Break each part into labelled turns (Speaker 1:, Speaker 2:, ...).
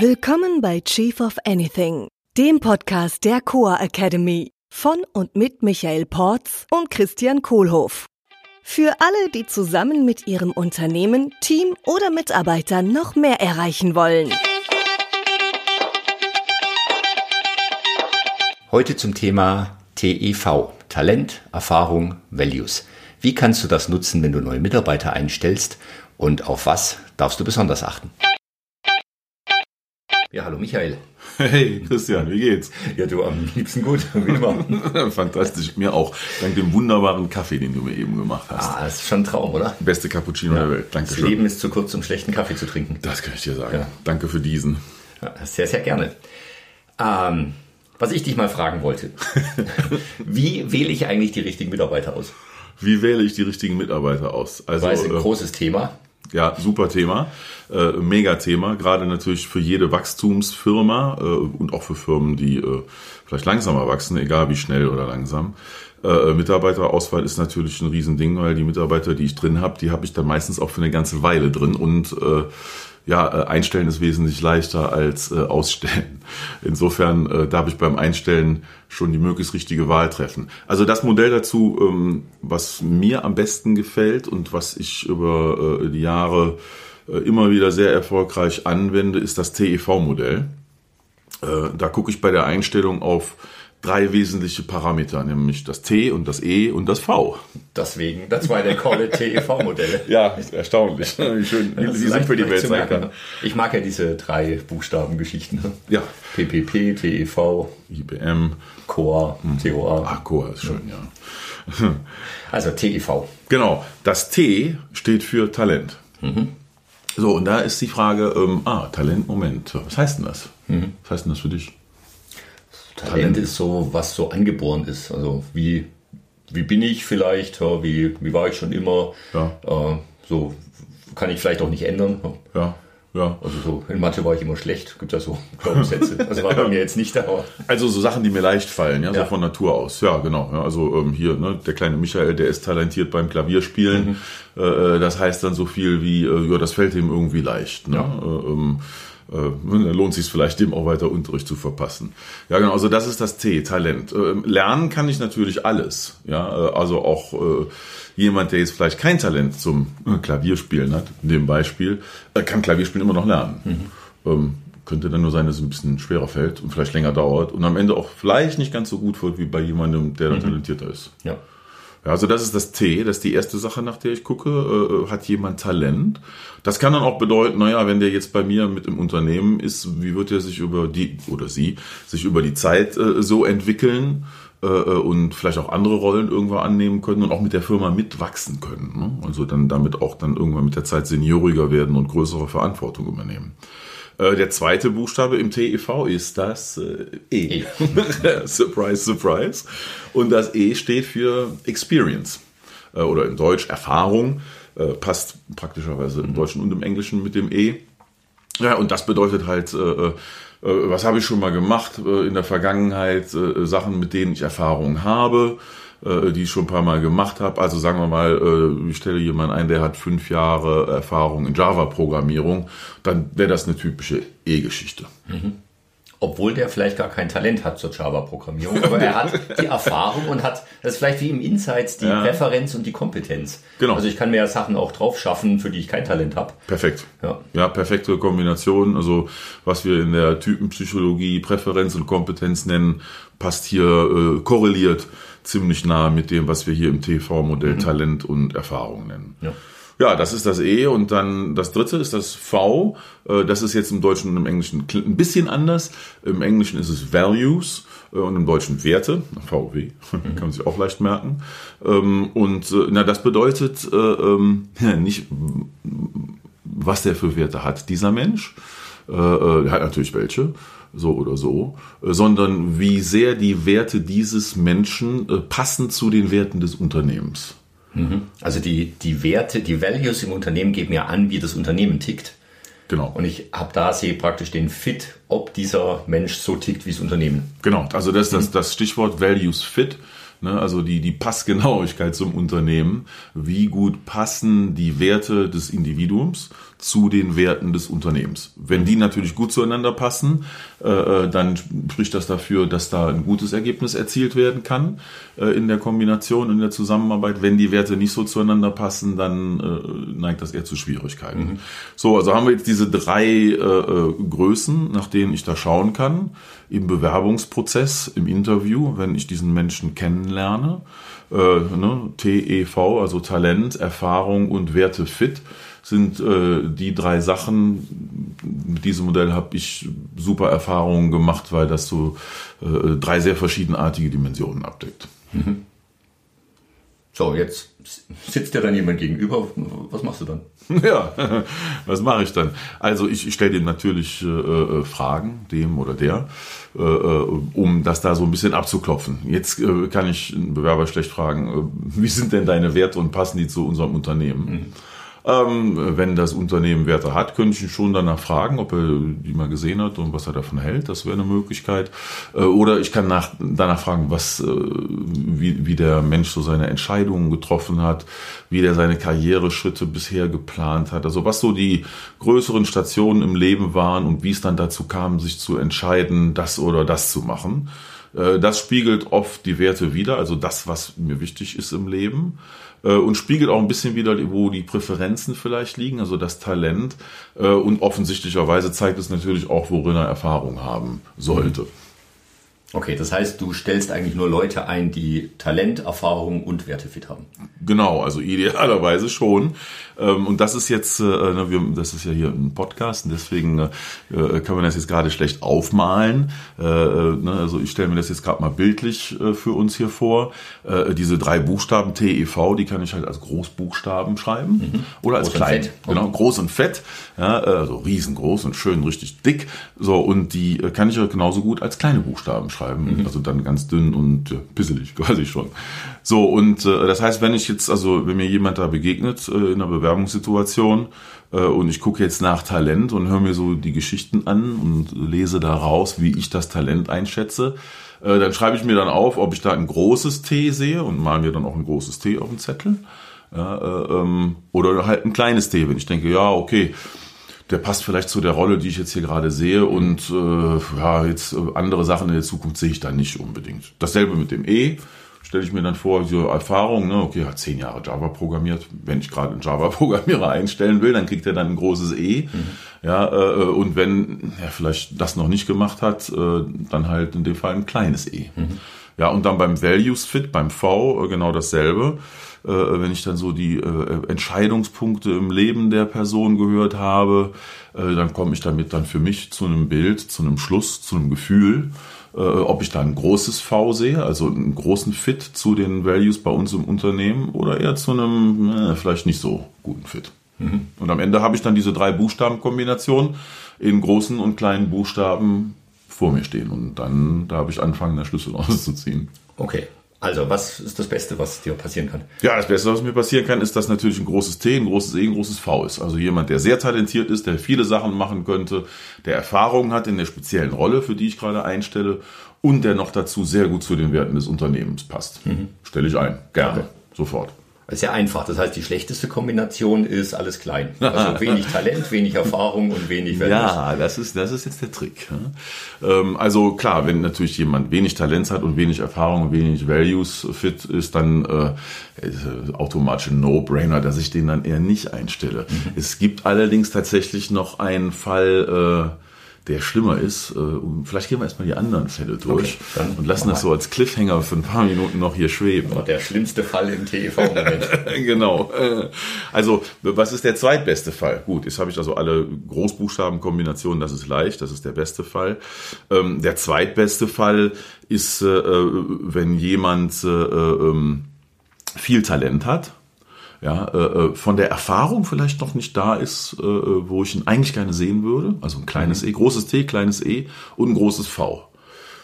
Speaker 1: Willkommen bei Chief of Anything, dem Podcast der Coa Academy von und mit Michael Porz und Christian Kohlhoff. Für alle, die zusammen mit ihrem Unternehmen, Team oder Mitarbeitern noch mehr erreichen wollen.
Speaker 2: Heute zum Thema TEV, Talent, Erfahrung, Values. Wie kannst du das nutzen, wenn du neue Mitarbeiter einstellst und auf was darfst du besonders achten? Ja, hallo Michael.
Speaker 3: Hey Christian, wie geht's?
Speaker 2: Ja, du am liebsten gut, wie immer.
Speaker 3: Fantastisch, mir auch. Dank dem wunderbaren Kaffee, den du mir eben gemacht hast.
Speaker 2: Ah, das ist schon ein Traum, oder?
Speaker 3: Beste Cappuccino der Welt. Danke
Speaker 2: Das Leben ist zu kurz, um schlechten Kaffee zu trinken.
Speaker 3: Das kann ich dir sagen.
Speaker 2: Ja.
Speaker 3: Danke für diesen.
Speaker 2: Ja, sehr, sehr gerne. Ähm, was ich dich mal fragen wollte. Wie wähle ich eigentlich die richtigen Mitarbeiter aus?
Speaker 3: Wie wähle ich die richtigen Mitarbeiter aus? Also,
Speaker 2: Weil es ein
Speaker 3: äh,
Speaker 2: großes Thema.
Speaker 3: Ja, super Thema. Äh, mega Thema. Gerade natürlich für jede Wachstumsfirma äh, und auch für Firmen, die äh, vielleicht langsamer wachsen, egal wie schnell oder langsam. Äh, Mitarbeiterauswahl ist natürlich ein Riesending, weil die Mitarbeiter, die ich drin habe, die habe ich dann meistens auch für eine ganze Weile drin und äh, ja, äh, einstellen ist wesentlich leichter als äh, ausstellen. Insofern äh, darf ich beim Einstellen schon die möglichst richtige Wahl treffen. Also das Modell dazu, ähm, was mir am besten gefällt und was ich über äh, die Jahre äh, immer wieder sehr erfolgreich anwende, ist das TEV-Modell. Äh, da gucke ich bei der Einstellung auf drei wesentliche Parameter, nämlich das T und das E und das V.
Speaker 2: Deswegen, das war der Call TEV-Modelle.
Speaker 3: Ja, erstaunlich, wie schön, wie, simpel die Welt sein kann.
Speaker 2: ne? Ich mag ja diese drei Buchstabengeschichten. ne?
Speaker 3: Ja,
Speaker 2: PPP, TEV,
Speaker 3: IBM,
Speaker 2: Core, TOA.
Speaker 3: ah, Core ist schön, ja.
Speaker 2: Also TEV.
Speaker 3: Genau, das T steht für Talent. So, und da ist die Frage, ähm, ah, Talent, Moment, was heißt denn das? Was heißt denn das für dich?
Speaker 2: Talent ist so, was so angeboren ist. Also wie, wie bin ich vielleicht, ja, wie, wie war ich schon immer.
Speaker 3: Ja.
Speaker 2: Äh, so kann ich vielleicht auch nicht ändern. ja.
Speaker 3: Ja.
Speaker 2: Also so in Mathe war ich immer schlecht, gibt ja so Glaubenssätze. Also war bei mir jetzt nicht da.
Speaker 3: Also so Sachen, die mir leicht fallen, ja,
Speaker 2: Ja.
Speaker 3: so von Natur aus. Ja, genau. Ja, also ähm, hier, ne, der kleine Michael, der ist talentiert beim Klavierspielen. Äh, äh, das heißt dann so viel wie, äh, ja, das fällt ihm irgendwie leicht. Ne?
Speaker 2: Ja.
Speaker 3: Äh, ähm, äh, dann lohnt sich vielleicht, dem auch weiter Unterricht zu verpassen. Ja, genau. Also das ist das T, Talent. Ähm, lernen kann ich natürlich alles. Ja, äh, also auch äh, jemand, der jetzt vielleicht kein Talent zum äh, Klavierspielen hat, in dem Beispiel, äh, kann Klavierspielen immer noch lernen. Ähm, könnte dann nur sein, dass es ein bisschen schwerer fällt und vielleicht länger dauert und am Ende auch vielleicht nicht ganz so gut wird wie bei jemandem, der dann talentierter ist.
Speaker 2: Ja.
Speaker 3: Ja, also das ist das T, das ist die erste Sache, nach der ich gucke. Äh, hat jemand Talent? Das kann dann auch bedeuten, naja, wenn der jetzt bei mir mit im Unternehmen ist, wie wird er sich über die oder sie sich über die Zeit äh, so entwickeln äh, und vielleicht auch andere Rollen irgendwann annehmen können und auch mit der Firma mitwachsen können. Ne? Also dann damit auch dann irgendwann mit der Zeit senioriger werden und größere Verantwortung übernehmen. Äh, Der zweite Buchstabe im TEV ist das äh, E. surprise, surprise. Und das E steht für Experience. Äh, Oder in Deutsch Erfahrung. Äh, Passt praktischerweise im Deutschen und im Englischen mit dem E. Ja, und das bedeutet halt, äh, was habe ich schon mal gemacht in der Vergangenheit, Sachen, mit denen ich Erfahrung habe, äh, die ich schon ein paar Mal gemacht habe. Also sagen wir mal, äh, ich stelle jemanden ein, der hat fünf Jahre Erfahrung in Java-Programmierung, dann wäre das eine typische E-Geschichte.
Speaker 2: Obwohl der vielleicht gar kein Talent hat zur Java-Programmierung, aber er hat die Erfahrung und hat, das ist vielleicht wie im Insights, die
Speaker 3: Ja.
Speaker 2: Präferenz und die Kompetenz.
Speaker 3: Genau.
Speaker 2: Also ich kann mir ja Sachen auch drauf schaffen, für die ich kein Talent habe.
Speaker 3: Perfekt.
Speaker 2: Ja.
Speaker 3: ja, perfekte Kombination. Also was wir in der Typenpsychologie Präferenz und Kompetenz nennen, passt hier äh, korreliert ziemlich nah mit dem, was wir hier im TV-Modell Talent und Erfahrung nennen.
Speaker 2: Ja.
Speaker 3: Ja, das ist das E und dann das dritte ist das V. Äh, Das ist jetzt im Deutschen und im Englischen ein bisschen anders. Im Englischen ist es Values äh, und im Deutschen Werte. VW, kann man sich auch leicht merken. Ähm, Und äh, na, das bedeutet äh, ähm, nicht, was der für Werte hat, dieser Mensch. Er hat natürlich welche, so oder so, äh, sondern wie sehr die Werte dieses Menschen äh, passen zu den Werten des Unternehmens.
Speaker 2: Also die, die Werte, die Values im Unternehmen geben ja an, wie das Unternehmen tickt.
Speaker 3: Genau.
Speaker 2: Und ich habe da sehe praktisch den Fit, ob dieser Mensch so tickt wie das Unternehmen.
Speaker 3: Genau, also das ist das, das Stichwort Values Fit. Ne? Also die, die Passgenauigkeit zum Unternehmen. Wie gut passen die Werte des Individuums zu den Werten des Unternehmens? Wenn die natürlich gut zueinander passen, äh, äh dann spricht das dafür, dass da ein gutes Ergebnis erzielt werden kann äh, in der Kombination, in der Zusammenarbeit. Wenn die Werte nicht so zueinander passen, dann äh, neigt das eher zu Schwierigkeiten. Mhm. So, also haben wir jetzt diese drei äh, äh, Größen, nach denen ich da schauen kann im Bewerbungsprozess, im Interview, wenn ich diesen Menschen kennenlerne. Ne, TEV, also Talent, Erfahrung und Werte fit, sind äh, die drei Sachen. Mit diesem Modell habe ich super Erfahrungen gemacht, weil das so äh, drei sehr verschiedenartige Dimensionen abdeckt. Mhm.
Speaker 2: So, jetzt sitzt dir dann jemand gegenüber. Was machst du dann?
Speaker 3: Ja, was mache ich dann? Also ich, ich stelle dem natürlich äh, äh, Fragen, dem oder der, äh, äh, um das da so ein bisschen abzuklopfen. Jetzt äh, kann ich einen Bewerber schlecht fragen, äh, wie sind denn deine Werte und passen die zu unserem Unternehmen? Mhm. Ähm, wenn das Unternehmen Werte hat, könnte ich ihn schon danach fragen, ob er die mal gesehen hat und was er davon hält. Das wäre eine Möglichkeit. Äh, oder ich kann nach, danach fragen, was, äh, wie, wie der Mensch so seine Entscheidungen getroffen hat, wie der seine Karriereschritte bisher geplant hat. Also was so die größeren Stationen im Leben waren und wie es dann dazu kam, sich zu entscheiden, das oder das zu machen. Äh, das spiegelt oft die Werte wider, also das, was mir wichtig ist im Leben. Äh, und spiegelt auch ein bisschen wieder, wo die Präferenzen vielleicht liegen, also das Talent. Äh, und offensichtlicherweise zeigt es natürlich auch, worin er Erfahrung haben sollte.
Speaker 2: Okay, das heißt, du stellst eigentlich nur Leute ein, die Talent, Erfahrung und Wertefit haben.
Speaker 3: Genau, also idealerweise schon. Ähm, und das ist jetzt, äh, ne, das ist ja hier ein Podcast und deswegen äh, äh, kann man das jetzt gerade schlecht aufmalen. Ne, also ich stelle mir das jetzt gerade mal bildlich für uns hier vor. Diese drei Buchstaben TEV, die kann ich halt als Großbuchstaben schreiben mhm. oder als groß klein. Und fett. Genau, groß und fett. Ja, also riesengroß und schön richtig dick. So, und die kann ich ja genauso gut als kleine Buchstaben schreiben. Mhm. Also dann ganz dünn und ja, pisselig quasi schon. So, und das heißt, wenn ich jetzt, also wenn mir jemand da begegnet in einer Bewerbungssituation äh, und ich gucke jetzt nach Talent und höre mir so die Geschichten an und lese daraus, wie ich das Talent einschätze. Äh, dann schreibe ich mir dann auf, ob ich da ein großes T sehe und malen mir dann auch ein großes T auf den Zettel. Ja, äh, ähm, oder halt ein kleines T, wenn ich denke, ja, okay, der passt vielleicht zu der Rolle, die ich jetzt hier gerade sehe und äh, ja, jetzt andere Sachen in der Zukunft sehe ich da nicht unbedingt. Dasselbe mit dem E stelle ich mir dann vor, so Erfahrung, ne, okay, hat zehn Jahre Java programmiert. Wenn ich gerade einen Java-Programmierer einstellen will, dann kriegt er dann ein großes E. Mhm. Ja, äh, und wenn er vielleicht das noch nicht gemacht hat, äh, dann halt in dem Fall ein kleines E. Mhm. Ja, und dann beim Values Fit, beim V, äh, genau dasselbe. Äh, wenn ich dann so die äh, Entscheidungspunkte im Leben der Person gehört habe, äh, dann komme ich damit dann für mich zu einem Bild, zu einem Schluss, zu einem Gefühl äh, ob ich da ein großes V sehe, also einen großen Fit zu den Values bei uns im Unternehmen oder eher zu einem äh, vielleicht nicht so guten Fit. Mhm. Und am Ende habe ich dann diese drei Buchstabenkombinationen in großen und kleinen Buchstaben vor mir stehen und dann da habe ich anfangen, der Schlüssel auszuziehen.
Speaker 2: Okay. Also, was ist das Beste, was dir passieren kann?
Speaker 3: Ja, das Beste, was mir passieren kann, ist, dass natürlich ein großes T, ein großes E, ein großes V ist. Also jemand, der sehr talentiert ist, der viele Sachen machen könnte, der Erfahrung hat in der speziellen Rolle, für die ich gerade einstelle und der noch dazu sehr gut zu den Werten des Unternehmens passt. Mhm. Stelle ich ein. Gerne. Ja. Sofort.
Speaker 2: Das ist ja einfach. Das heißt, die schlechteste Kombination ist alles klein. Also wenig Talent, wenig Erfahrung und wenig
Speaker 3: Wellness. Ja, das ist, das ist jetzt der Trick. Ähm, also klar, wenn natürlich jemand wenig Talent hat und wenig Erfahrung und wenig Values fit ist, dann äh, ist automatisch ein No-Brainer, dass ich den dann eher nicht einstelle. Mhm. Es gibt allerdings tatsächlich noch einen Fall, äh, der schlimmer ist. Äh, vielleicht gehen wir erstmal die anderen Fälle durch okay, und lassen das so als Cliffhanger für ein paar Minuten noch hier schweben.
Speaker 2: Oh, der schlimmste Fall im TV-Moment.
Speaker 3: genau. Äh, also, was ist der zweitbeste Fall? Gut, jetzt habe ich also alle Großbuchstabenkombinationen, das ist leicht, das ist der beste Fall. Ähm, der zweitbeste Fall ist, äh, wenn jemand ähm, viel Talent hat ja, äh, äh, von der Erfahrung vielleicht noch nicht da ist, äh, wo ich ihn eigentlich gerne sehen würde. Also ein kleines mhm. E, großes T, kleines E und ein großes V.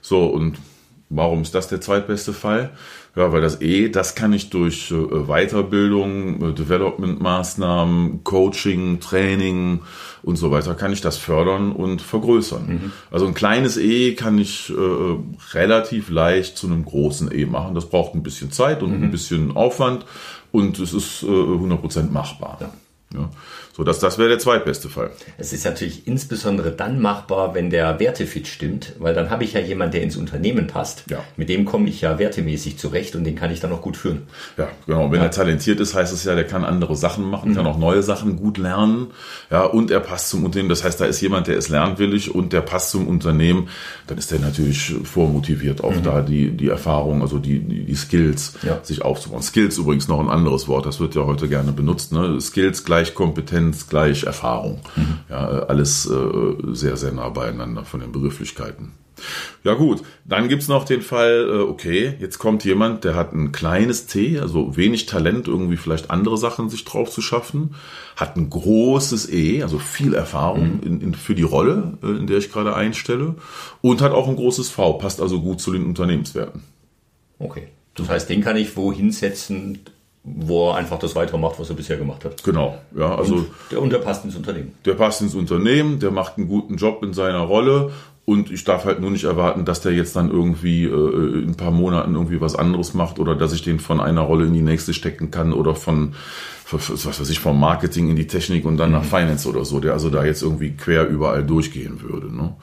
Speaker 3: So, und Warum ist das der zweitbeste Fall? Ja, weil das E, das kann ich durch äh, Weiterbildung, äh, Development-Maßnahmen, Coaching, Training und so weiter, kann ich das fördern und vergrößern. Mhm. Also ein kleines E kann ich äh, relativ leicht zu einem großen E machen. Das braucht ein bisschen Zeit und mhm. ein bisschen Aufwand und es ist äh, 100% machbar. Ja. Ja. So, das, das wäre der zweitbeste Fall.
Speaker 2: Es ist natürlich insbesondere dann machbar, wenn der Wertefit stimmt, weil dann habe ich ja jemanden, der ins Unternehmen passt. Ja. Mit dem komme ich ja wertemäßig zurecht und den kann ich dann auch gut führen.
Speaker 3: Ja, genau. Wenn ja. er talentiert ist, heißt es ja, der kann andere Sachen machen, mhm. kann auch neue Sachen gut lernen. Ja, und er passt zum Unternehmen. Das heißt, da ist jemand, der ist lernwillig und der passt zum Unternehmen. Dann ist der natürlich vormotiviert, auch mhm. da die, die Erfahrung, also die, die, die Skills ja. sich aufzubauen. Skills übrigens noch ein anderes Wort. Das wird ja heute gerne benutzt. Ne? Skills gleich Kompetenz Kompetenz gleich Erfahrung. Mhm. Ja, alles äh, sehr, sehr nah beieinander von den Begrifflichkeiten. Ja gut, dann gibt's noch den Fall, äh, okay, jetzt kommt jemand, der hat ein kleines T, also wenig Talent, irgendwie vielleicht andere Sachen sich drauf zu schaffen, hat ein großes E, also viel Erfahrung mhm. in, in, für die Rolle, äh, in der ich gerade einstelle, und hat auch ein großes V, passt also gut zu den Unternehmenswerten.
Speaker 2: Okay. Das heißt, den kann ich wo hinsetzen, wo er einfach das weitermacht, was er bisher gemacht hat.
Speaker 3: Genau, ja, also.
Speaker 2: Und der, und der passt ins Unternehmen.
Speaker 3: Der passt ins Unternehmen, der macht einen guten Job in seiner Rolle und ich darf halt nur nicht erwarten, dass der jetzt dann irgendwie äh, in ein paar Monaten irgendwie was anderes macht oder dass ich den von einer Rolle in die nächste stecken kann oder von, was weiß ich, vom Marketing in die Technik und dann mhm. nach Finance oder so, der also da jetzt irgendwie quer überall durchgehen würde. Ne?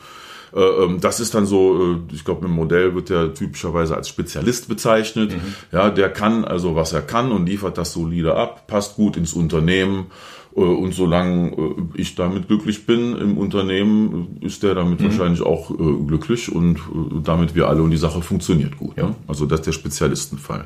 Speaker 3: Äh, ähm, das ist dann so, äh, ich glaube, im Modell wird der typischerweise als Spezialist bezeichnet. Mhm. Ja, der kann also, was er kann und liefert das solide ab, passt gut ins Unternehmen. Äh, und solange ich damit glücklich bin im Unternehmen, ist der damit mhm. wahrscheinlich auch glücklich und damit wir alle und die Sache funktioniert gut. Ja. Ne? Also das ist der Spezialistenfall.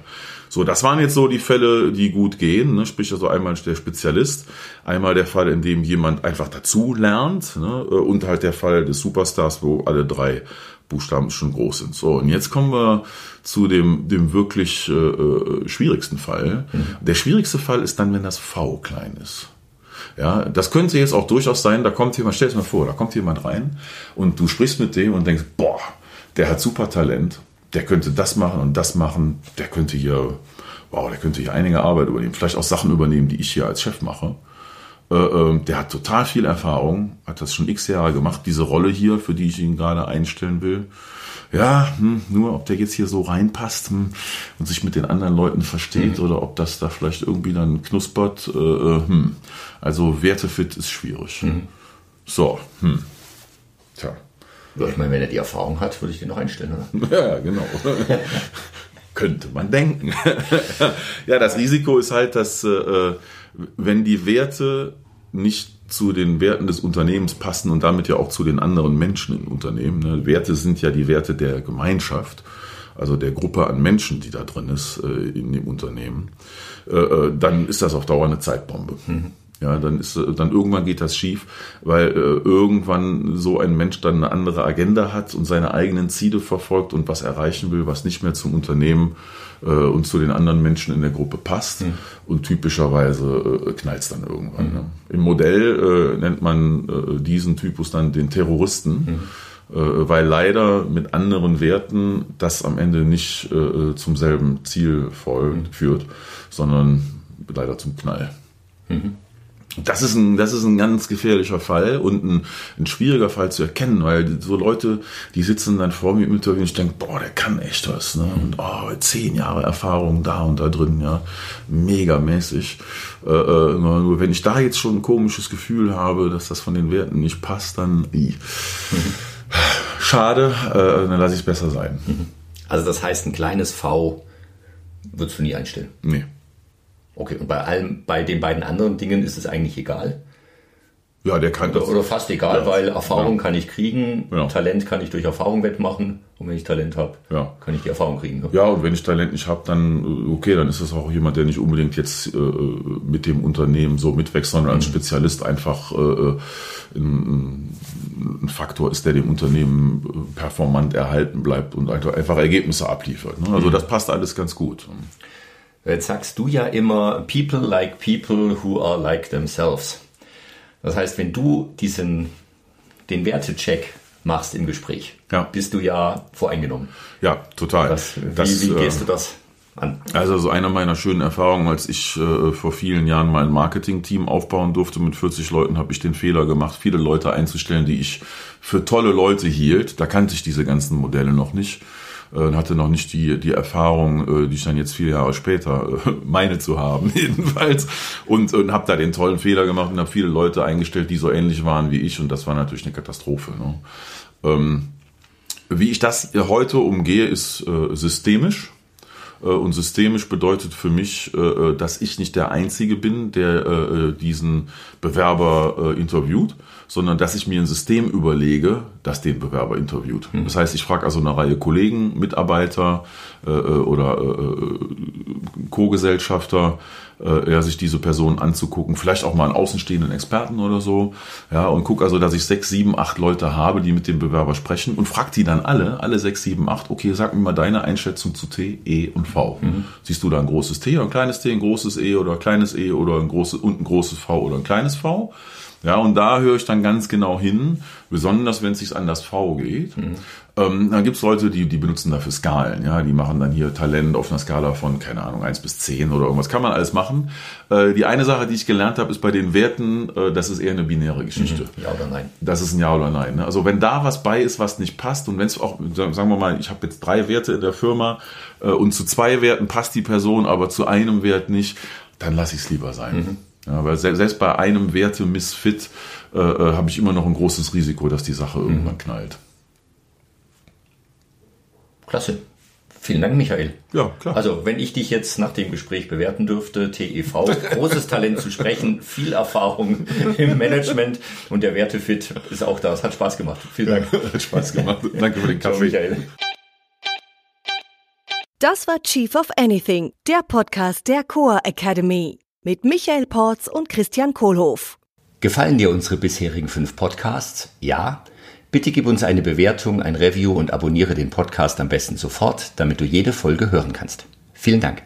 Speaker 3: So, das waren jetzt so die Fälle, die gut gehen. Ne? Sprich also einmal der Spezialist, einmal der Fall, in dem jemand einfach dazu lernt ne? und halt der Fall des Superstars, wo alle drei Buchstaben schon groß sind. So, und jetzt kommen wir zu dem, dem wirklich äh, äh schwierigsten Fall. Mhm. Der schwierigste Fall ist dann, wenn das V klein ist. Ja, das könnte jetzt auch durchaus sein, da kommt jemand, stell dir mal vor, da kommt jemand rein und du sprichst mit dem und denkst, boah, der hat super Talent der könnte das machen und das machen, der könnte hier, wow, der könnte hier einige Arbeit übernehmen, vielleicht auch Sachen übernehmen, die ich hier als Chef mache. Äh, äh, der hat total viel Erfahrung, hat das schon x Jahre gemacht, diese Rolle hier, für die ich ihn gerade einstellen will. Ja, hm, nur ob der jetzt hier so reinpasst hm, und sich mit den anderen Leuten versteht mhm. oder ob das da vielleicht irgendwie dann knuspert. Äh, äh hm. Also Wertefit ist schwierig. Mhm. So, hm.
Speaker 2: Tja. Ja, ich meine, wenn er die Erfahrung hat, würde ich den noch einstellen.
Speaker 3: Oder? Ja, genau. Könnte man denken. ja, das Risiko ist halt, dass äh, wenn die Werte nicht zu den Werten des Unternehmens passen und damit ja auch zu den anderen Menschen im Unternehmen. Ne? Werte sind ja die Werte der Gemeinschaft, also der Gruppe an Menschen, die da drin ist äh, in dem Unternehmen. Äh, äh dann ist das auf Dauer eine Zeitbombe. Mhm. Ja, dann ist dann irgendwann geht das schief, weil äh, irgendwann so ein Mensch dann eine andere Agenda hat und seine eigenen Ziele verfolgt und was erreichen will, was nicht mehr zum Unternehmen äh, und zu den anderen Menschen in der Gruppe passt. Mhm. Und typischerweise äh, knallt es dann irgendwann. Mhm. Ne? Im Modell äh, nennt man äh, diesen Typus dann den Terroristen. Mhm äh, weil leider mit anderen Werten das am Ende nicht äh, zum selben Ziel voll, mhm. führt, sondern leider zum Knall. Mhm. Das ist ein, das ist ein ganz gefährlicher Fall und ein, ein schwieriger Fall zu erkennen, weil so Leute, die sitzen dann vor mir im Interview und ich denke, boah, der kann echt was, ne? Und oh, zehn Jahre Erfahrung da und da drin, ja, megamäßig. Äh, äh, nur wenn ich da jetzt schon ein komisches Gefühl habe, dass das von den Werten nicht passt, dann i. schade, äh, dann lasse ich es besser sein.
Speaker 2: Also das heißt, ein kleines V würdest du nie einstellen?
Speaker 3: Nee.
Speaker 2: Okay, und bei allem, bei den beiden anderen Dingen ist es eigentlich egal?
Speaker 3: Ja, der kann
Speaker 2: oder, das. Oder fast egal, ja. weil Erfahrung ja. kann ich kriegen, ja. Talent kann ich durch Erfahrung wettmachen und wenn ich Talent habe, kann ich die Erfahrung kriegen.
Speaker 3: Ja, und wenn ich Talent nicht habe, dann okay, dann ist es auch jemand, der nicht unbedingt jetzt äh, mit dem Unternehmen so mitwächst, sondern als mhm. Spezialist einfach äh, ein, ein, Faktor ist, der dem Unternehmen performant erhalten bleibt und einfach Ergebnisse abliefert. Ne? Also mhm. das passt alles ganz gut.
Speaker 2: Jetzt sagst du ja immer, people like people who are like themselves. Das heißt, wenn du diesen, den Wertecheck machst im Gespräch,
Speaker 3: Ja.
Speaker 2: bist du ja voreingenommen.
Speaker 3: Ja, total.
Speaker 2: Was, wie,
Speaker 3: Das,
Speaker 2: wie
Speaker 3: äh,
Speaker 2: gehst du das an?
Speaker 3: Also so eine meiner schönen Erfahrungen, als ich äh, vor vielen Jahren mein Marketing-Team aufbauen durfte mit 40 Leuten, habe ich den Fehler gemacht, viele Leute einzustellen, die ich für tolle Leute hielt. Da kannte ich diese ganzen Modelle noch nicht äh, und hatte noch nicht die, die Erfahrung, äh, die ich dann jetzt vier Jahre später äh, meine zu haben, jedenfalls. Und, und habe da den tollen Fehler gemacht und habe viele Leute eingestellt, die so ähnlich waren wie ich und das war natürlich eine Katastrophe. Ne? Ähm, wie ich das heute umgehe, ist äh, systemisch. Äh, Und systemisch bedeutet für mich, äh, dass ich nicht der Einzige bin, der äh, diesen Bewerber äh, interviewt, sondern dass ich mir ein System überlege, das den Bewerber interviewt. Das heißt, ich frage also eine Reihe Kollegen, Mitarbeiter äh, oder äh, Co-Gesellschafter, äh, ja, sich diese Person anzugucken, vielleicht auch mal einen außenstehenden Experten oder so, ja, und guck also, dass ich sechs, sieben, acht Leute habe, die mit dem Bewerber sprechen und frag die dann alle, alle sechs, sieben, acht, okay, sag mir mal deine Einschätzung zu T, E und V. Siehst du da ein großes T oder ein kleines T, ein großes E oder ein kleines E oder ein großes und ein großes V oder ein kleines V? Ja, und da höre ich dann ganz genau hin, besonders wenn es sich an das V geht. Ähm, dann gibt's Leute, die, die benutzen dafür Skalen. Ja, die machen dann hier Talent auf einer Skala von, keine Ahnung, 1 bis 10 oder irgendwas. Kann man alles machen. Äh, die eine Sache, die ich gelernt habe, ist bei den Werten, äh, das ist eher eine binäre Geschichte.
Speaker 2: Ja oder nein?
Speaker 3: Das ist ein Ja oder Nein. Ne? Also wenn da was bei ist, was nicht passt und wenn es auch, sagen wir mal, ich habe jetzt drei Werte in der Firma äh, und zu zwei Werten passt die Person, aber zu einem Wert nicht, dann lasse ich es lieber sein. Ja, weil se- selbst bei einem Werte Misfit äh, äh, habe ich immer noch ein großes Risiko, dass die Sache irgendwann knallt.
Speaker 2: Klasse. Vielen Dank, Michael.
Speaker 3: Ja, klar.
Speaker 2: Also, wenn ich dich jetzt nach dem Gespräch bewerten dürfte, TEV, großes Talent zu sprechen, viel Erfahrung im Management und der Wertefit ist auch da. Es hat Spaß gemacht. Vielen Dank.
Speaker 3: Hat Spaß gemacht. Danke für den
Speaker 2: Ciao,
Speaker 3: Kaffee.
Speaker 2: Michael.
Speaker 1: Das war Chief of Anything, der Podcast der Coa Academy mit Michael Porz und Christian Kohlhoff.
Speaker 2: Gefallen dir unsere bisherigen fünf Podcasts? Ja? Bitte gib uns eine Bewertung, ein Review und abonniere den Podcast am besten sofort, damit du jede Folge hören kannst. Vielen Dank.